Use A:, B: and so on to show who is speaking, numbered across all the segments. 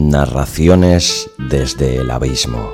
A: Narraciones desde el abismo.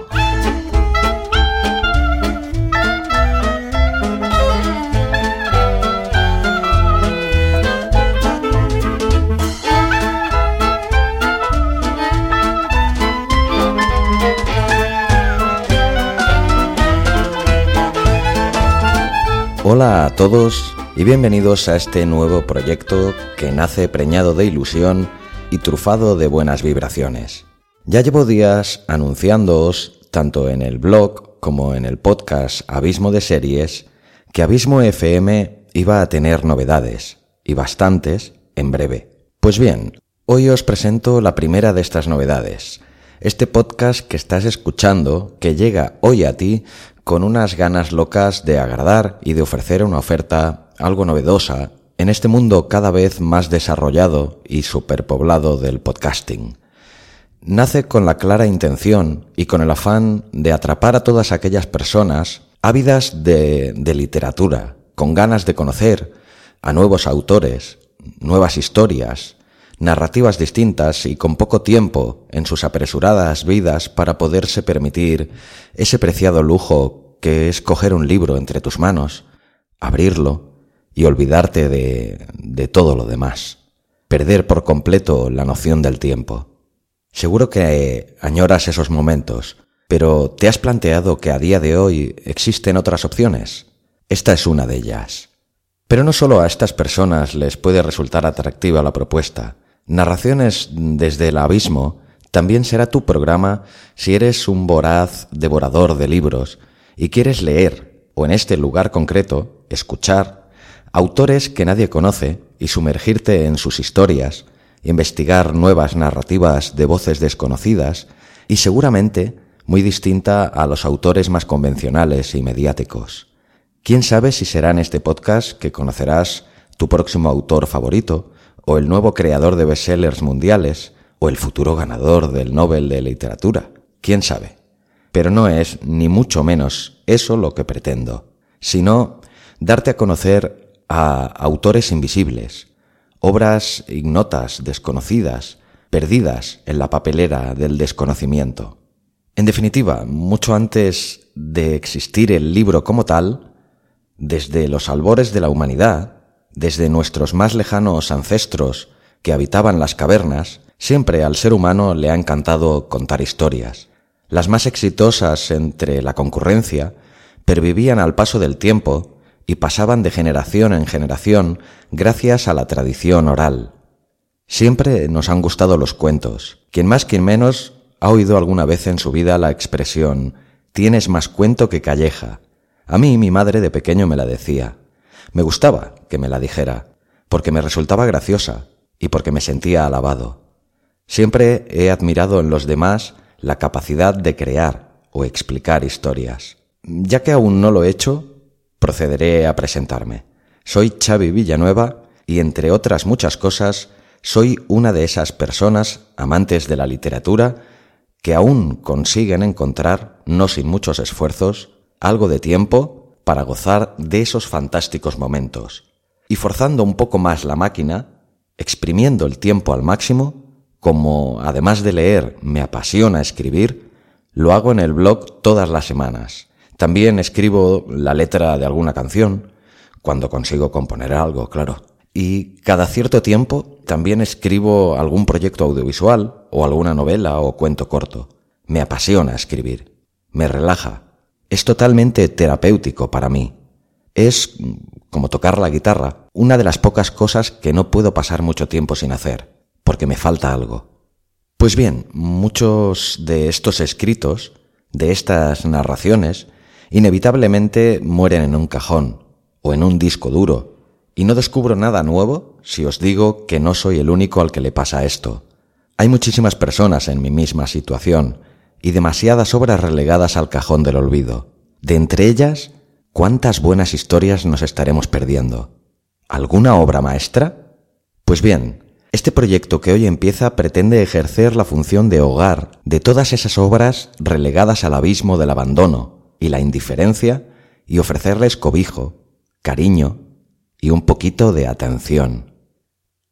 A: Hola a todos y bienvenidos a este nuevo proyecto que nace preñado de ilusión y trufado de buenas vibraciones. Ya llevo días anunciándoos, tanto en el blog como en el podcast Abismo de Series, que Abismo FM iba a tener novedades, y bastantes, en breve. Pues bien, hoy os presento la primera de estas novedades. Este podcast que estás escuchando, que llega hoy a ti con unas ganas locas de agradar y de ofrecer una oferta algo novedosa en este mundo cada vez más desarrollado y superpoblado del podcasting. Nace con la clara intención y con el afán de atrapar a todas aquellas personas ávidas de, de literatura, con ganas de conocer a nuevos autores, nuevas historias, narrativas distintas y con poco tiempo en sus apresuradas vidas para poderse permitir ese preciado lujo que es coger un libro entre tus manos, abrirlo y olvidarte de, de todo lo demás, perder por completo la noción del tiempo. Seguro que añoras esos momentos, pero ¿te has planteado que a día de hoy existen otras opciones? Esta es una de ellas. Pero no solo a estas personas les puede resultar atractiva la propuesta, Narraciones desde el abismo también será tu programa si eres un voraz devorador de libros y quieres leer, o en este lugar concreto, escuchar, autores que nadie conoce y sumergirte en sus historias, investigar nuevas narrativas de voces desconocidas y seguramente muy distinta a los autores más convencionales y mediáticos. ¿Quién sabe si será en este podcast que conocerás tu próximo autor favorito o el nuevo creador de bestsellers mundiales, o el futuro ganador del Nobel de Literatura. ¿Quién sabe? Pero no es, ni mucho menos, eso lo que pretendo, sino darte a conocer a autores invisibles, obras ignotas, desconocidas, perdidas en la papelera del desconocimiento. En definitiva, mucho antes de existir el libro como tal, desde los albores de la humanidad, desde nuestros más lejanos ancestros que habitaban las cavernas, siempre al ser humano le ha encantado contar historias. Las más exitosas entre la concurrencia pervivían al paso del tiempo y pasaban de generación en generación gracias a la tradición oral. Siempre nos han gustado los cuentos. Quien más, quien menos, ha oído alguna vez en su vida la expresión tienes más cuento que calleja. A mí mi madre de pequeño me la decía. Me gustaba que me la dijera, porque me resultaba graciosa y porque me sentía alabado. Siempre he admirado en los demás la capacidad de crear o explicar historias. Ya que aún no lo he hecho, procederé a presentarme. Soy Xavi Villanueva y, entre otras muchas cosas, soy una de esas personas amantes de la literatura que aún consiguen encontrar, no sin muchos esfuerzos, algo de tiempo para gozar de esos fantásticos momentos. Y forzando un poco más la máquina, exprimiendo el tiempo al máximo, como además de leer me apasiona escribir, lo hago en el blog todas las semanas. También escribo la letra de alguna canción, cuando consigo componer algo, claro. Y cada cierto tiempo también escribo algún proyecto audiovisual o alguna novela o cuento corto. Me apasiona escribir. Me relaja, es totalmente terapéutico para mí. Es, como tocar la guitarra, una de las pocas cosas que no puedo pasar mucho tiempo sin hacer, porque me falta algo. Pues bien, muchos de estos escritos, de estas narraciones, inevitablemente mueren en un cajón o en un disco duro, y no descubro nada nuevo si os digo que no soy el único al que le pasa esto. Hay muchísimas personas en mi misma situación, y demasiadas obras relegadas al cajón del olvido. De entre ellas, ¿cuántas buenas historias nos estaremos perdiendo? ¿Alguna obra maestra? Pues bien, este proyecto que hoy empieza pretende ejercer la función de hogar de todas esas obras relegadas al abismo del abandono y la indiferencia y ofrecerles cobijo, cariño y un poquito de atención.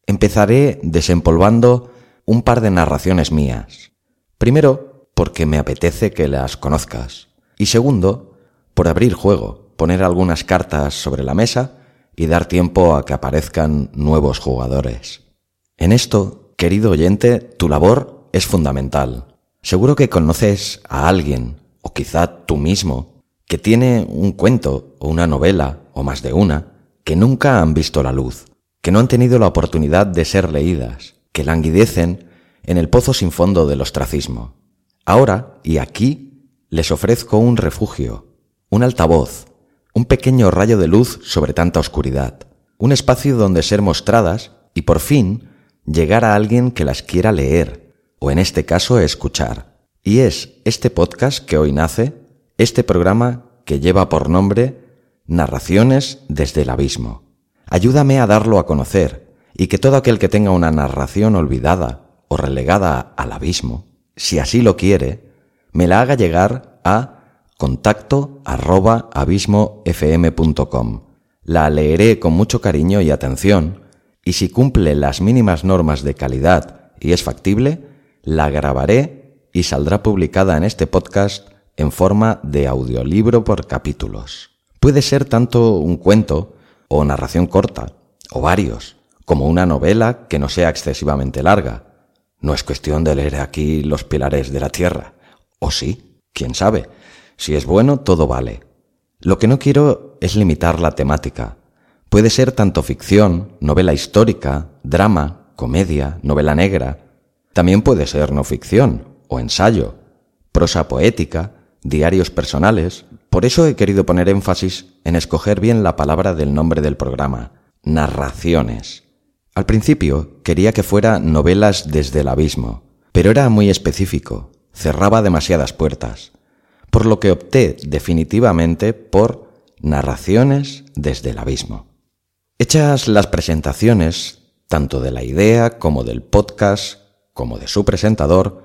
A: Empezaré desempolvando un par de narraciones mías. Primero, porque me apetece que las conozcas. Y segundo, por abrir juego, poner algunas cartas sobre la mesa y dar tiempo a que aparezcan nuevos jugadores. En esto, querido oyente, tu labor es fundamental. Seguro que conoces a alguien, o quizá tú mismo, que tiene un cuento o una novela, o más de una, que nunca han visto la luz, que no han tenido la oportunidad de ser leídas, que languidecen en el pozo sin fondo del ostracismo. Ahora y aquí les ofrezco un refugio, un altavoz, un pequeño rayo de luz sobre tanta oscuridad, un espacio donde ser mostradas y por fin llegar a alguien que las quiera leer, o en este caso escuchar. Y es este podcast que hoy nace, este programa que lleva por nombre Narraciones desde el Abismo. Ayúdame a darlo a conocer y que todo aquel que tenga una narración olvidada o relegada al abismo, si así lo quiere, me la haga llegar a contacto arroba abismofm.com. La leeré con mucho cariño y atención y si cumple las mínimas normas de calidad y es factible, la grabaré y saldrá publicada en este podcast en forma de audiolibro por capítulos. Puede ser tanto un cuento o narración corta, o varios, como una novela que no sea excesivamente larga. No es cuestión de leer aquí los pilares de la tierra. O sí, quién sabe. Si es bueno, todo vale. Lo que no quiero es limitar la temática. Puede ser tanto ficción, novela histórica, drama, comedia, novela negra. También puede ser no ficción o ensayo, prosa poética, diarios personales. Por eso he querido poner énfasis en escoger bien la palabra del nombre del programa, narraciones. Al principio quería que fuera novelas desde el abismo, pero era muy específico, cerraba demasiadas puertas por lo que opté definitivamente por narraciones desde el abismo. Hechas las presentaciones, tanto de la idea como del podcast, como de su presentador,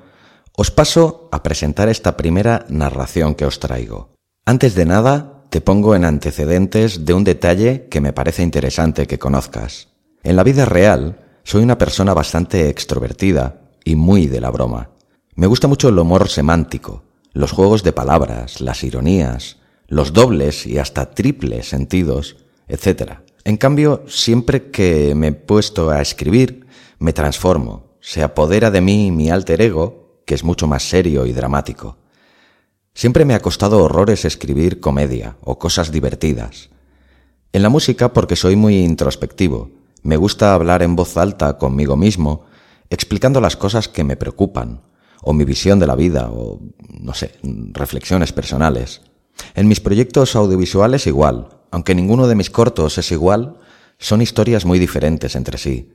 A: os paso a presentar esta primera narración que os traigo. Antes de nada, te pongo en antecedentes de un detalle que me parece interesante que conozcas. En la vida real, soy una persona bastante extrovertida y muy de la broma. Me gusta mucho el humor semántico, los juegos de palabras, las ironías, los dobles y hasta triples sentidos, etc. En cambio, siempre que me he puesto a escribir, me transformo, se apodera de mí mi alter ego, que es mucho más serio y dramático. Siempre me ha costado horrores escribir comedia o cosas divertidas. En la música porque soy muy introspectivo, me gusta hablar en voz alta conmigo mismo, explicando las cosas que me preocupan, o mi visión de la vida, o, no sé, reflexiones personales. En mis proyectos audiovisuales igual, aunque ninguno de mis cortos es igual, son historias muy diferentes entre sí,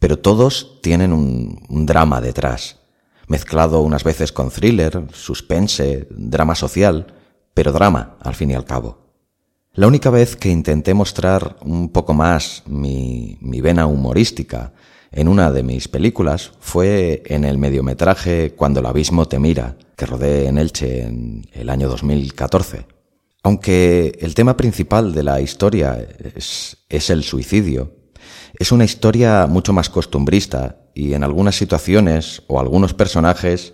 A: pero todos tienen un, un drama detrás, mezclado unas veces con thriller, suspense, drama social, pero drama al fin y al cabo. La única vez que intenté mostrar un poco más mi, mi vena humorística en una de mis películas fue en el mediometraje Cuando el abismo te mira, que rodé en Elche en el año 2014. Aunque el tema principal de la historia es, el suicidio, es una historia mucho más costumbrista y en algunas situaciones o algunos personajes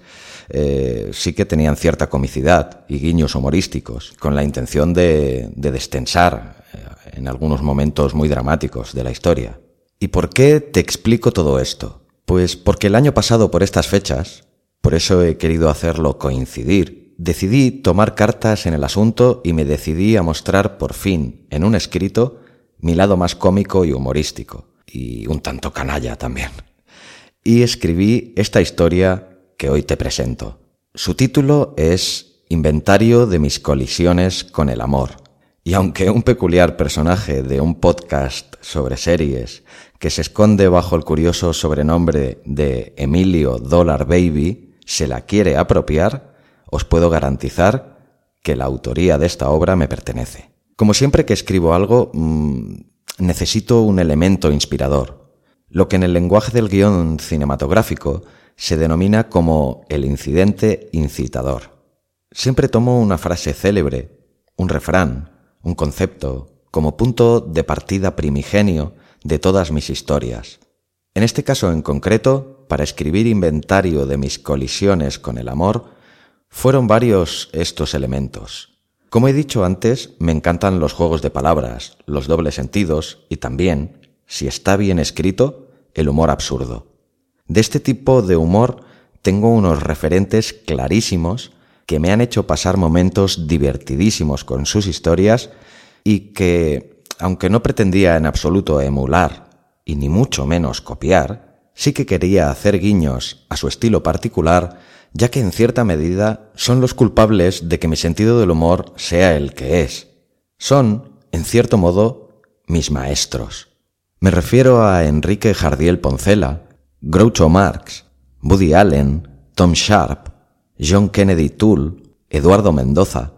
A: eh, sí que tenían cierta comicidad y guiños humorísticos, con la intención de, de destensar eh, en algunos momentos muy dramáticos de la historia. ¿Y por qué te explico todo esto? Pues porque el año pasado por estas fechas, por eso he querido hacerlo coincidir, decidí tomar cartas en el asunto y me decidí a mostrar por fin, en un escrito, mi lado más cómico y humorístico, y un tanto canalla también. Y escribí esta historia que hoy te presento. Su título es Inventario de mis colisiones con el amor. Y aunque un peculiar personaje de un podcast sobre series que se esconde bajo el curioso sobrenombre de Emilio Dollar Baby, se la quiere apropiar, os puedo garantizar que la autoría de esta obra me pertenece. Como siempre que escribo algo, mm, necesito un elemento inspirador, lo que en el lenguaje del guion cinematográfico se denomina como el incidente incitador. Siempre tomo una frase célebre, un refrán, un concepto, como punto de partida primigenio de todas mis historias. En este caso en concreto, para escribir inventario de mis colisiones con el amor fueron varios estos elementos. Como he dicho antes, me encantan los juegos de palabras, los dobles sentidos y también, si está bien escrito, el humor absurdo. De este tipo de humor tengo unos referentes clarísimos que me han hecho pasar momentos divertidísimos con sus historias y que, aunque no pretendía en absoluto emular y ni mucho menos copiar, sí que quería hacer guiños a su estilo particular, ya que en cierta medida son los culpables de que mi sentido del humor sea el que es. Son, en cierto modo, mis maestros. Me refiero a Enrique Jardiel Poncela, Groucho Marx, Woody Allen, Tom Sharp, John Kennedy Toole, Eduardo Mendoza,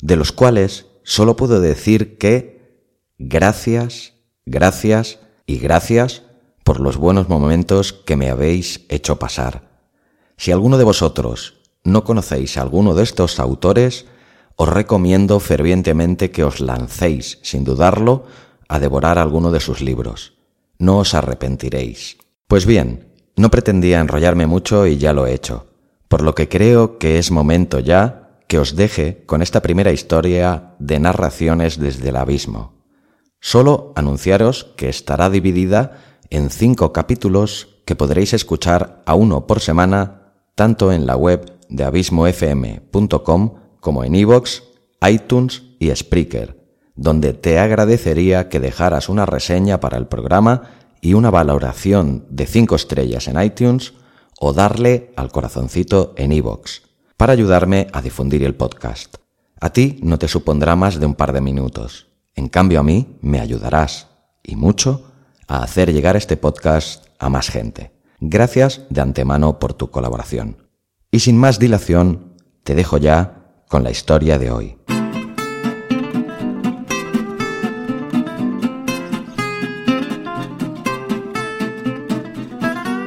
A: de los cuales solo puedo decir que gracias, gracias y gracias por los buenos momentos que me habéis hecho pasar. Si alguno de vosotros no conocéis a alguno de estos autores, os recomiendo fervientemente que os lancéis, sin dudarlo, a devorar alguno de sus libros. No os arrepentiréis. Pues bien, no pretendía enrollarme mucho y ya lo he hecho, por lo que creo que es momento ya que os deje con esta primera historia de narraciones desde el abismo. Solo anunciaros que estará dividida en cinco capítulos que podréis escuchar a uno por semana tanto en la web de abismofm.com como en iVoox, iTunes y Spreaker, donde te agradecería que dejaras una reseña para el programa y una valoración de cinco estrellas en iTunes o darle al corazoncito en iVoox para ayudarme a difundir el podcast. A ti no te supondrá más de un par de minutos. En cambio a mí me ayudarás, y mucho, a hacer llegar este podcast a más gente. Gracias de antemano por tu colaboración. Y sin más dilación, te dejo ya con la historia de hoy.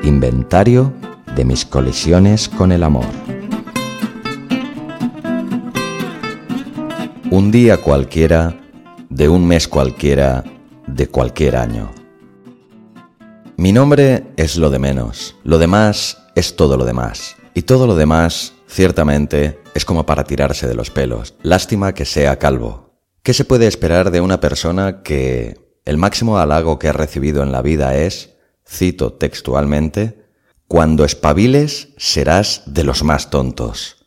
A: Inventario de mis colisiones con el amor. Un día cualquiera, de un mes cualquiera, de cualquier año. Mi nombre es lo de menos, lo demás es todo lo demás. Y todo lo demás, ciertamente, es como para tirarse de los pelos. Lástima que sea calvo. ¿Qué se puede esperar de una persona que el máximo halago que ha recibido en la vida es, cito textualmente, cuando espabiles serás de los más tontos?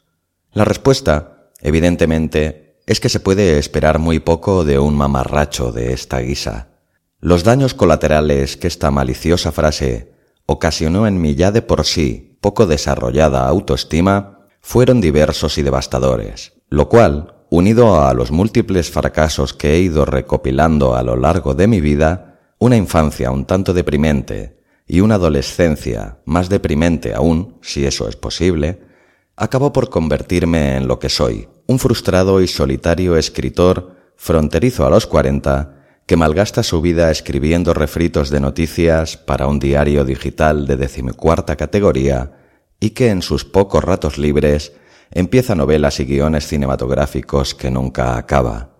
A: La respuesta, evidentemente, es que se puede esperar muy poco de un mamarracho de esta guisa. Los daños colaterales que esta maliciosa frase ocasionó en mi ya de por sí poco desarrollada autoestima fueron diversos y devastadores, lo cual, unido a los múltiples fracasos que he ido recopilando a lo largo de mi vida, una infancia un tanto deprimente y una adolescencia más deprimente aún, si eso es posible, acabó por convertirme en lo que soy, un frustrado y solitario escritor fronterizo a los cuarenta que malgasta su vida escribiendo refritos de noticias para un diario digital de decimocuarta categoría y que en sus pocos ratos libres empieza novelas y guiones cinematográficos que nunca acaba.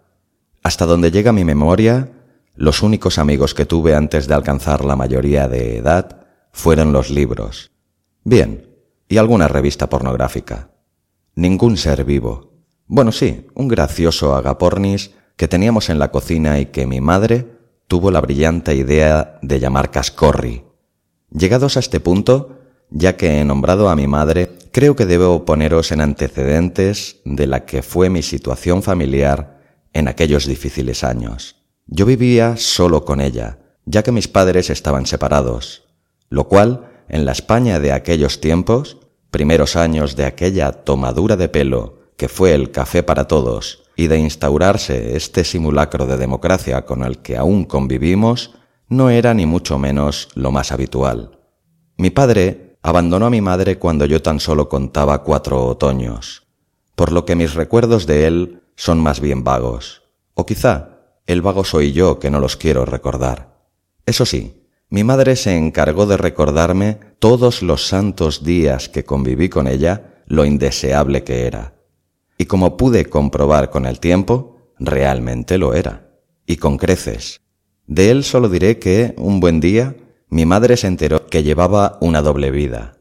A: Hasta donde llega mi memoria, los únicos amigos que tuve antes de alcanzar la mayoría de edad fueron los libros. Bien, y alguna revista pornográfica. Ningún ser vivo. Bueno, sí, un gracioso agapornis que teníamos en la cocina y que mi madre tuvo la brillante idea de llamar cascorri. Llegados a este punto, ya que he nombrado a mi madre, creo que debo poneros en antecedentes de la que fue mi situación familiar en aquellos difíciles años. Yo vivía solo con ella, ya que mis padres estaban separados, lo cual, en la España de aquellos tiempos, primeros años de aquella tomadura de pelo que fue el café para todos, y de instaurarse este simulacro de democracia con el que aún convivimos, no era ni mucho menos lo más habitual. Mi padre abandonó a mi madre cuando yo tan solo contaba cuatro otoños, por lo que mis recuerdos de él son más bien vagos, o quizá el vago soy yo que no los quiero recordar. Eso sí, mi madre se encargó de recordarme todos los santos días que conviví con ella lo indeseable que era y como pude comprobar con el tiempo, realmente lo era, y con creces. De él solo diré que, un buen día, mi madre se enteró que llevaba una doble vida.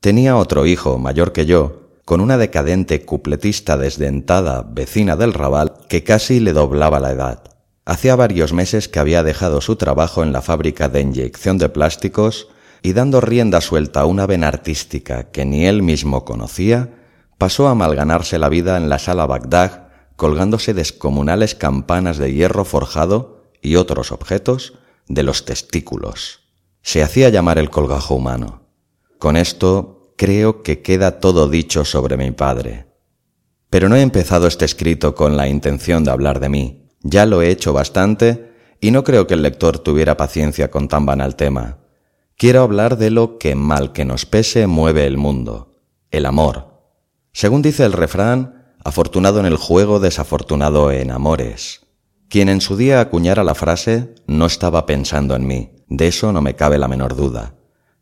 A: Tenía otro hijo, mayor que yo, con una decadente cupletista desdentada vecina del Raval que casi le doblaba la edad. Hacía varios meses que había dejado su trabajo en la fábrica de inyección de plásticos y dando rienda suelta a una vena artística que ni él mismo conocía, pasó a malganarse la vida en la sala Bagdad colgándose descomunales campanas de hierro forjado y otros objetos de los testículos. Se hacía llamar el colgajo humano. Con esto creo que queda todo dicho sobre mi padre. Pero no he empezado este escrito con la intención de hablar de mí. Ya lo he hecho bastante y no creo que el lector tuviera paciencia con tan banal tema. Quiero hablar de lo que mal que nos pese mueve el mundo, el amor. Según dice el refrán, afortunado en el juego, desafortunado en amores. Quien en su día acuñara la frase no estaba pensando en mí, de eso no me cabe la menor duda,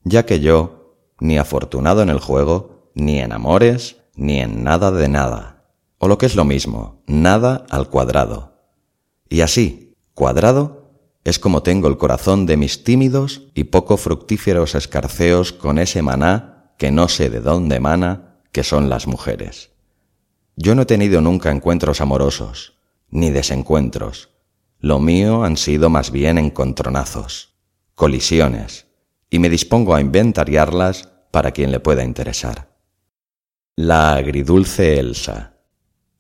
A: ya que yo, ni afortunado en el juego, ni en amores, ni en nada de nada. O lo que es lo mismo, nada al cuadrado. Y así, cuadrado, es como tengo el corazón de mis tímidos y poco fructíferos escarceos con ese maná que no sé de dónde mana, que son las mujeres. Yo no he tenido nunca encuentros amorosos, ni desencuentros. Lo mío han sido más bien encontronazos, colisiones, y me dispongo a inventariarlas para quien le pueda interesar. La agridulce Elsa.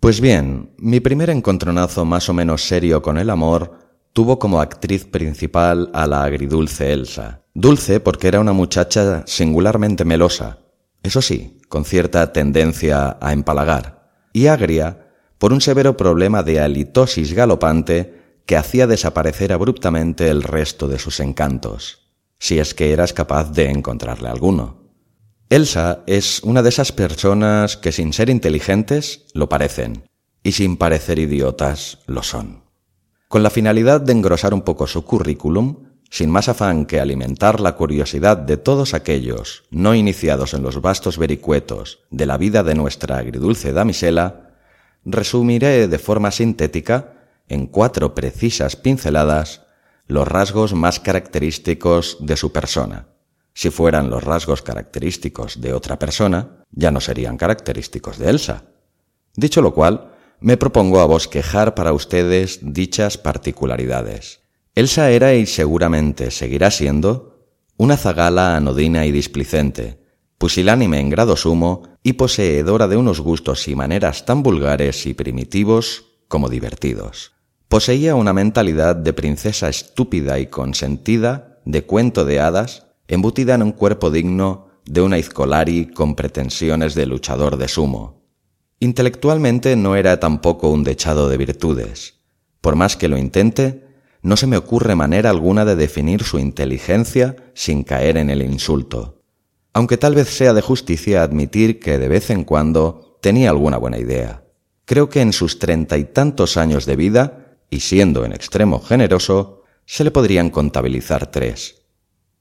A: Pues bien, mi primer encontronazo más o menos serio con el amor tuvo como actriz principal a la agridulce Elsa. Dulce porque era una muchacha singularmente melosa, eso sí, con cierta tendencia a empalagar, y agria por un severo problema de halitosis galopante que hacía desaparecer abruptamente el resto de sus encantos si es que eras capaz de encontrarle alguno. Elsa es una de esas personas que sin ser inteligentes lo parecen y sin parecer idiotas lo son. Con la finalidad de engrosar un poco su currículum, sin más afán que alimentar la curiosidad de todos aquellos no iniciados en los vastos vericuetos de la vida de nuestra agridulce damisela, resumiré de forma sintética, en cuatro precisas pinceladas, los rasgos más característicos de su persona. Si fueran los rasgos característicos de otra persona, ya no serían característicos de Elsa. Dicho lo cual, me propongo a bosquejar para ustedes dichas particularidades. Elsa era y seguramente seguirá siendo una zagala anodina y displicente, pusilánime en grado sumo y poseedora de unos gustos y maneras tan vulgares y primitivos como divertidos. Poseía una mentalidad de princesa estúpida y consentida, de cuento de hadas, embutida en un cuerpo digno de una Izcolari con pretensiones de luchador de sumo. Intelectualmente no era tampoco un dechado de virtudes. Por más que lo intente, no se me ocurre manera alguna de definir su inteligencia sin caer en el insulto, aunque tal vez sea de justicia admitir que de vez en cuando tenía alguna buena idea. Creo que en sus treinta y tantos años de vida y siendo en extremo generoso, se le podrían contabilizar tres.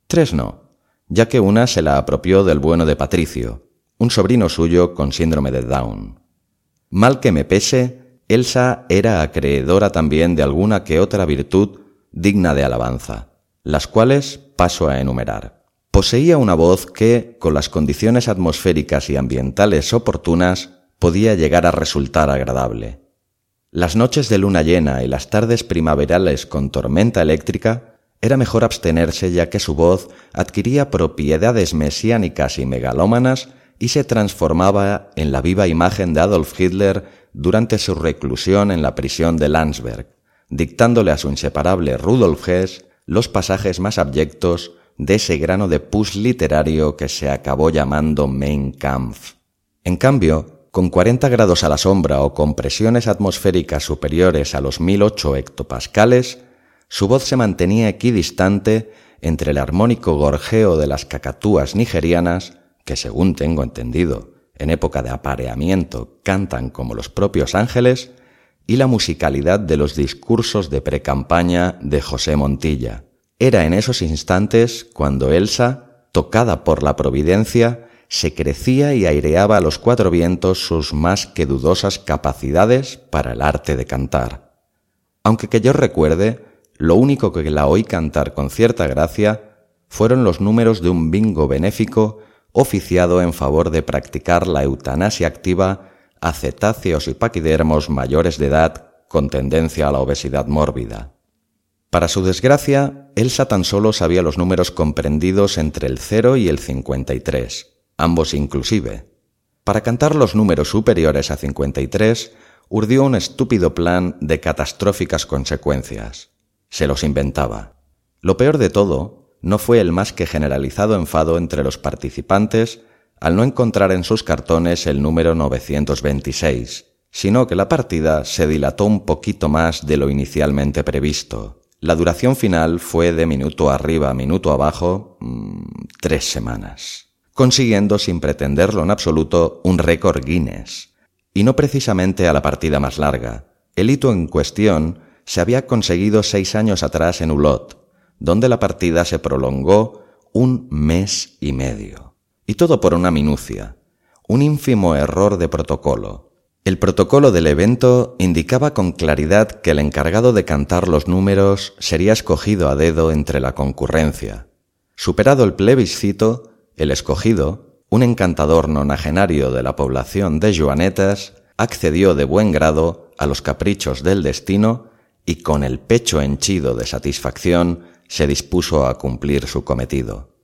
A: Tres no, ya que una se la apropió del bueno de Patricio, un sobrino suyo con síndrome de Down. Mal que me pese, Elsa era acreedora también de alguna que otra virtud digna de alabanza, las cuales paso a enumerar. Poseía una voz que, con las condiciones atmosféricas y ambientales oportunas, podía llegar a resultar agradable. Las noches de luna llena y las tardes primaverales con tormenta eléctrica era mejor abstenerse ya que su voz adquiría propiedades mesiánicas y megalómanas y se transformaba en la viva imagen de Adolf Hitler durante su reclusión en la prisión de Landsberg, dictándole a su inseparable Rudolf Hess los pasajes más abyectos de ese grano de pus literario que se acabó llamando Mein Kampf. En cambio, con 40 grados a la sombra o con presiones atmosféricas superiores a los 1008 hectopascales, su voz se mantenía equidistante entre el armónico gorjeo de las cacatúas nigerianas, que según tengo entendido, en época de apareamiento cantan como los propios ángeles, y la musicalidad de los discursos de precampaña de José Montilla. Era en esos instantes cuando Elsa, tocada por la providencia, se crecía y aireaba a los cuatro vientos sus más que dudosas capacidades para el arte de cantar. Aunque que yo recuerde, lo único que la oí cantar con cierta gracia fueron los números de un bingo benéfico oficiado en favor de practicar la eutanasia activa a cetáceos y paquidermos mayores de edad con tendencia a la obesidad mórbida. Para su desgracia, Elsa tan solo sabía los números comprendidos entre el 0 y el 53, ambos inclusive. Para cantar los números superiores a 53, urdió un estúpido plan de catastróficas consecuencias. Se los inventaba. Lo peor de todo no fue el más que generalizado enfado entre los participantes al no encontrar en sus cartones el número 926, sino que la partida se dilató un poquito más de lo inicialmente previsto. La duración final fue de minuto arriba, minuto abajo, mmm, tres semanas, consiguiendo sin pretenderlo en absoluto un récord Guinness, y no precisamente a la partida más larga. El hito en cuestión se había conseguido seis años atrás en Ulot, donde la partida se prolongó un mes y medio. Y todo por una minucia, un ínfimo error de protocolo. El protocolo del evento indicaba con claridad que el encargado de cantar los números sería escogido a dedo entre la concurrencia. Superado el plebiscito, el escogido un encantador nonagenario de la población de Joanetas, accedió de buen grado a los caprichos del destino y con el pecho henchido de satisfacción se dispuso a cumplir su cometido.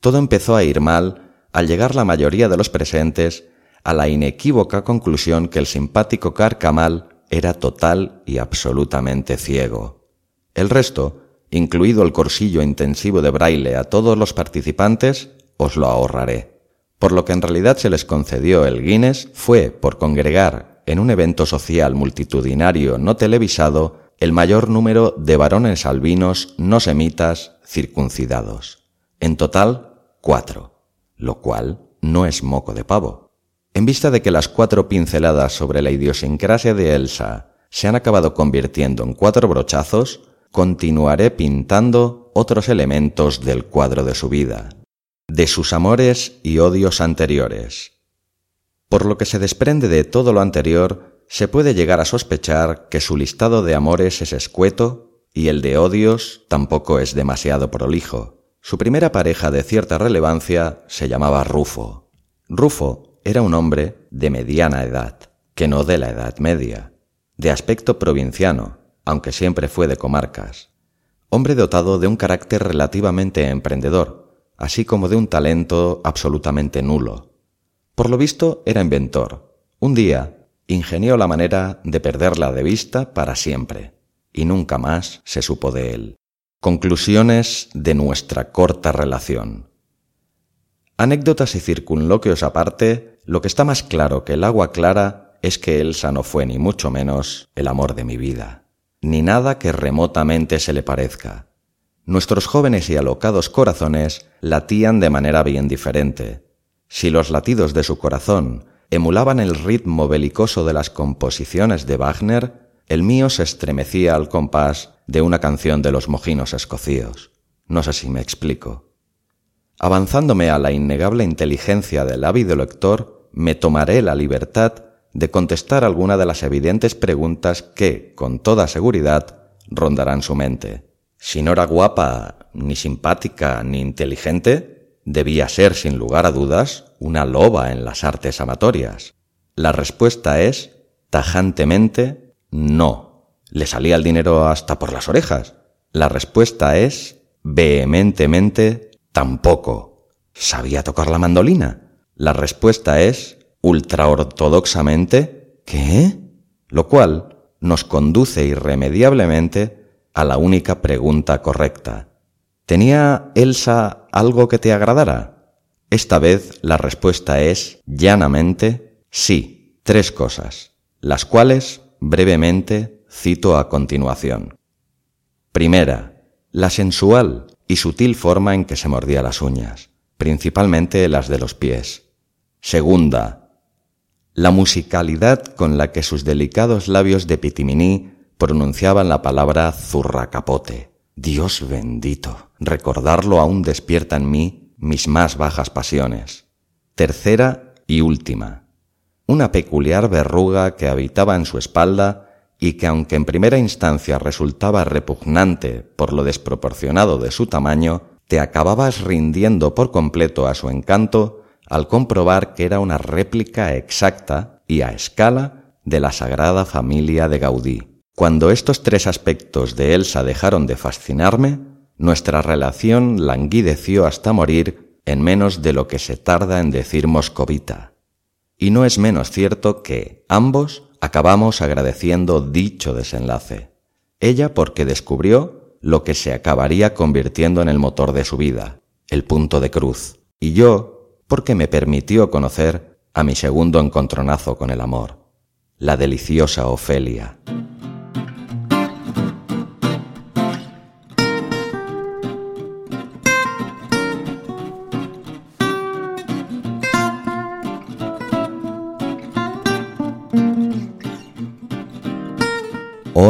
A: Todo empezó a ir mal al llegar la mayoría de los presentes a la inequívoca conclusión que el simpático Carcamal era total y absolutamente ciego. El resto, incluido el corsillo intensivo de braille a todos los participantes, os lo ahorraré por lo que en realidad se les concedió el Guinness fue por congregar en un evento social multitudinario no televisado el mayor número de varones albinos no semitas circuncidados. En total, cuatro, lo cual no es moco de pavo. En vista de que las cuatro pinceladas sobre la idiosincrasia de Elsa se han acabado convirtiendo en cuatro brochazos, continuaré pintando otros elementos del cuadro de su vida, de sus amores y odios anteriores. Por lo que se desprende de todo lo anterior, se puede llegar a sospechar que su listado de amores es escueto y el de odios tampoco es demasiado prolijo. Su primera pareja de cierta relevancia se llamaba Rufo. Rufo era un hombre de mediana edad, que no de la edad media, de aspecto provinciano, aunque siempre fue de comarcas, hombre dotado de un carácter relativamente emprendedor, así como de un talento absolutamente nulo. Por lo visto era inventor. Un día ingenió la manera de perderla de vista para siempre, y nunca más se supo de él. Conclusiones de nuestra corta relación. Anécdotas y circunloquios aparte, lo que está más claro que el agua clara es que Elsa no fue ni mucho menos el amor de mi vida, ni nada que remotamente se le parezca nuestros jóvenes y alocados corazones latían de manera bien diferente. Si los latidos de su corazón emulaban el ritmo belicoso de las composiciones de Wagner, el mío se estremecía al compás de una canción de los mojinos escocíos. No sé si me explico. Avanzándome a la innegable inteligencia del ávido lector, me tomaré la libertad de contestar alguna de las evidentes preguntas que, con toda seguridad, rondarán su mente. Si no era guapa, ni simpática, ni inteligente, debía ser, sin lugar a dudas, una loba en las artes amatorias. La respuesta es, tajantemente, no. Le salía el dinero hasta por las orejas. La respuesta es, vehementemente, tampoco. ¿Sabía tocar la mandolina? La respuesta es, ultraortodoxamente, ¿qué? Lo cual nos conduce irremediablemente a la única pregunta correcta. ¿Tenía Elsa algo que te agradara? Esta vez la respuesta es llanamente sí, tres cosas, las cuales brevemente cito a continuación. Primera, la sensual y sutil forma en que se mordía las uñas, principalmente las de los pies. Segunda, la musicalidad con la que sus delicados labios de pitiminí pronunciaban la palabra zurracapote. Dios bendito, recordarlo aún despierta en mí mis más bajas pasiones. Tercera y última. Una peculiar verruga que habitaba en su espalda y que aunque en primera instancia resultaba repugnante por lo desproporcionado de su tamaño, te acababas rindiendo por completo a su encanto al comprobar que era una réplica exacta y a escala de la Sagrada Familia de Gaudí. Cuando estos tres aspectos de Elsa dejaron de fascinarme, nuestra relación languideció hasta morir en menos de lo que se tarda en decir moscovita. Y no es menos cierto que ambos acabamos agradeciendo dicho desenlace. Ella porque descubrió lo que se acabaría convirtiendo en el motor de su vida, el punto de cruz, y yo porque me permitió conocer a mi segundo encontronazo con el amor, la deliciosa Ofelia.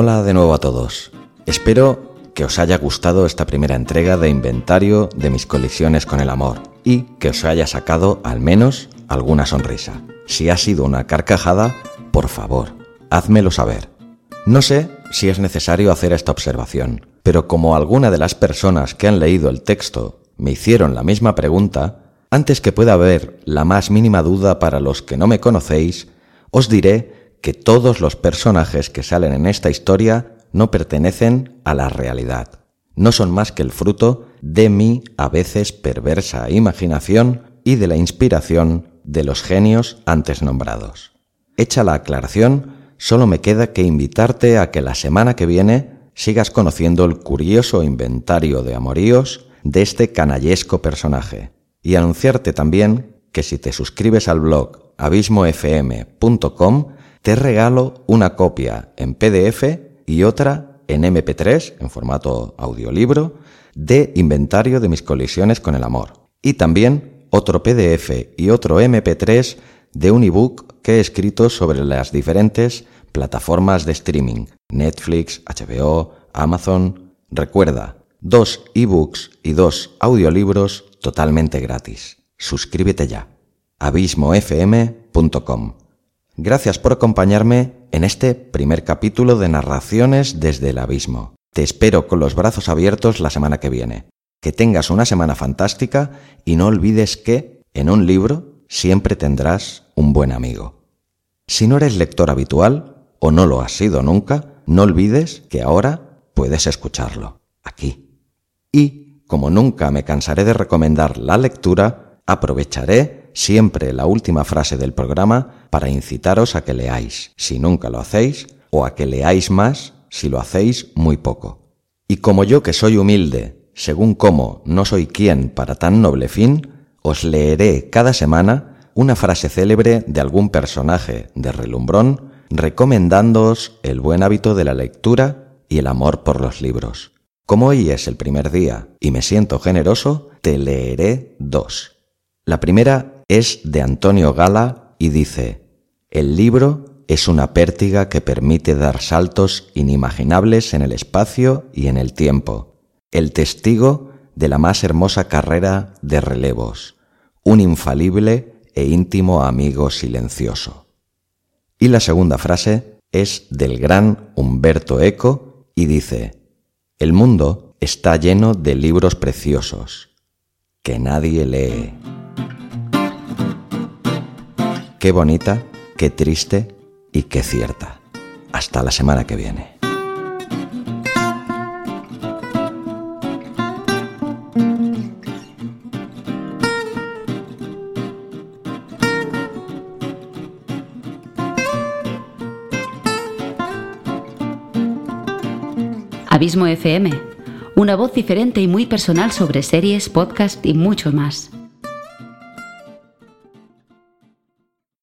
A: Hola de nuevo a todos. Espero que os haya gustado esta primera entrega de inventario de mis colisiones con el amor y que os haya sacado al menos alguna sonrisa. Si ha sido una carcajada, por favor, házmelo saber. No sé si es necesario hacer esta observación, pero como alguna de las personas que han leído el texto me hicieron la misma pregunta, antes que pueda haber la más mínima duda para los que no me conocéis, os diré que todos los personajes que salen en esta historia no pertenecen a la realidad. No son más que el fruto de mi a veces perversa imaginación y de la inspiración de los genios antes nombrados. Hecha la aclaración, solo me queda que invitarte a que la semana que viene sigas conociendo el curioso inventario de amoríos de este canallesco personaje y anunciarte también que si te suscribes al blog abismofm.com te regalo una copia en PDF y otra en MP3, en formato audiolibro, de inventario de mis colisiones con el amor. Y también otro PDF y otro MP3 de un ebook que he escrito sobre las diferentes plataformas de streaming, Netflix, HBO, Amazon. Recuerda, dos ebooks y dos audiolibros totalmente gratis. Suscríbete ya. abismofm.com Gracias por acompañarme en este primer capítulo de Narraciones desde el Abismo. Te espero con los brazos abiertos la semana que viene. Que tengas una semana fantástica y no olvides que, en un libro, siempre tendrás un buen amigo. Si no eres lector habitual, o no lo has sido nunca, no olvides que ahora puedes escucharlo, aquí. Y, como nunca me cansaré de recomendar la lectura, aprovecharé siempre la última frase del programa para incitaros a que leáis, si nunca lo hacéis, o a que leáis más si lo hacéis muy poco. Y como yo que soy humilde, según cómo no soy quien para tan noble fin, os leeré cada semana una frase célebre de algún personaje de relumbrón, recomendándoos el buen hábito de la lectura y el amor por los libros. Como hoy es el primer día y me siento generoso, te leeré dos. La primera es de Antonio Gala y dice, el libro es una pértiga que permite dar saltos inimaginables en el espacio y en el tiempo, el testigo de la más hermosa carrera de relevos, un infalible e íntimo amigo silencioso. Y la segunda frase es del gran Humberto Eco y dice, el mundo está lleno de libros preciosos que nadie lee. Qué bonita, qué triste y qué cierta. Hasta la semana que viene.
B: Abismo FM, una voz diferente y muy personal sobre series, podcast y mucho más.